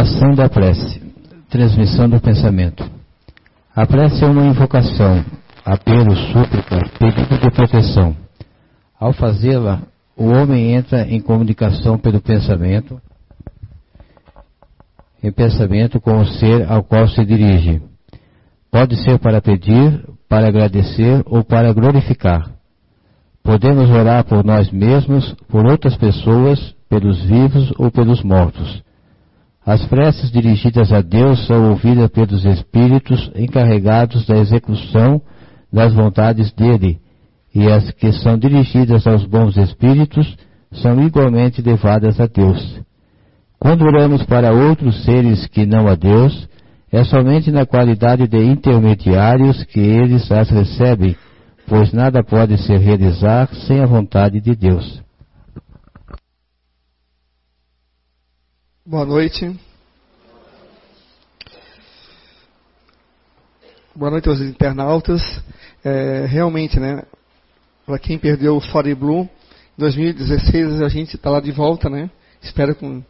Ação da prece. Transmissão do pensamento. A prece é uma invocação, apelo, súplica, pedido de proteção. Ao fazê-la, o homem entra em comunicação pelo pensamento, em pensamento com o ser ao qual se dirige. Pode ser para pedir, para agradecer ou para glorificar. Podemos orar por nós mesmos, por outras pessoas, pelos vivos ou pelos mortos. As preces dirigidas a Deus são ouvidas pelos espíritos encarregados da execução das vontades dele, e as que são dirigidas aos bons espíritos são igualmente levadas a Deus. Quando oramos para outros seres que não a Deus, é somente na qualidade de intermediários que eles as recebem, pois nada pode se realizar sem a vontade de Deus. Boa noite. Boa noite aos internautas. É, realmente, né? Para quem perdeu o Fore Blue, em 2016 a gente está lá de volta, né? Espero com,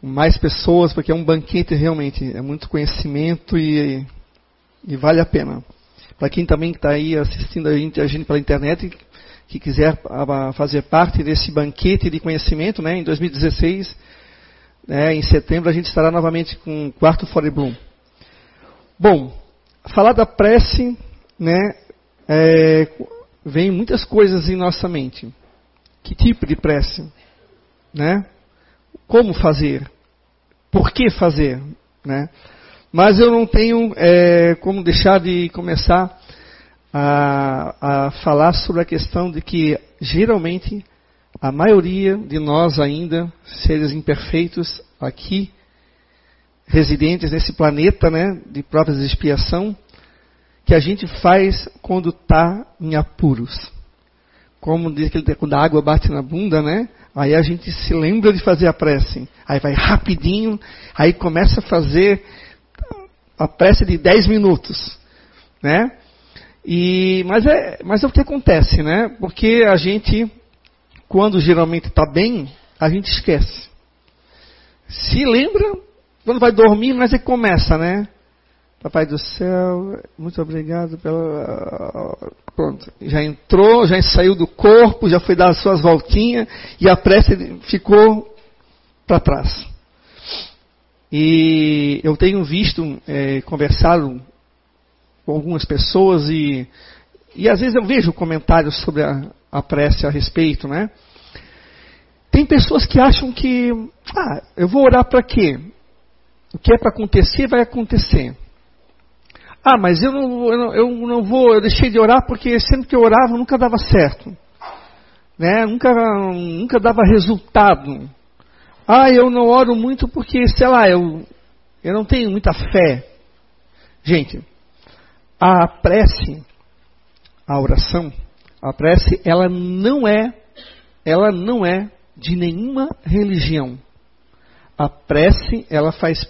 com, mais pessoas, porque é um banquete realmente, é muito conhecimento e, e vale a pena. Para quem também está aí assistindo a gente, a gente pela internet, que quiser fazer parte desse banquete de conhecimento, né? Em 2016 né, em setembro a gente estará novamente com o quarto Fore Bloom. Bom, falar da prece, né, é, vem muitas coisas em nossa mente. Que tipo de prece? Né? Como fazer? Por que fazer? Né? Mas eu não tenho é, como deixar de começar a, a falar sobre a questão de que geralmente a maioria de nós ainda, seres imperfeitos, aqui, residentes nesse planeta né, de provas de expiação, que a gente faz quando está em apuros. Como diz aquele quando a água bate na bunda, né? Aí a gente se lembra de fazer a prece. Aí vai rapidinho, aí começa a fazer a prece de 10 minutos, né? E, mas, é, mas é o que acontece, né? Porque a gente quando geralmente está bem, a gente esquece. Se lembra quando vai dormir, mas é começa, né? Papai do céu, muito obrigado pela. Pronto, já entrou, já saiu do corpo, já foi dar as suas voltinhas e a prece ficou para trás. E eu tenho visto, é, conversado com algumas pessoas e, e às vezes eu vejo comentários sobre a, a prece a respeito, né? Tem pessoas que acham que, ah, eu vou orar para quê? O que é para acontecer, vai acontecer. Ah, mas eu não, eu não, eu não vou, eu deixei de orar porque sempre que eu orava nunca dava certo. Né? Nunca, nunca dava resultado. Ah, eu não oro muito porque, sei lá, eu, eu não tenho muita fé. Gente, a prece, a oração, a prece, ela não é, ela não é de nenhuma religião. A prece, ela faz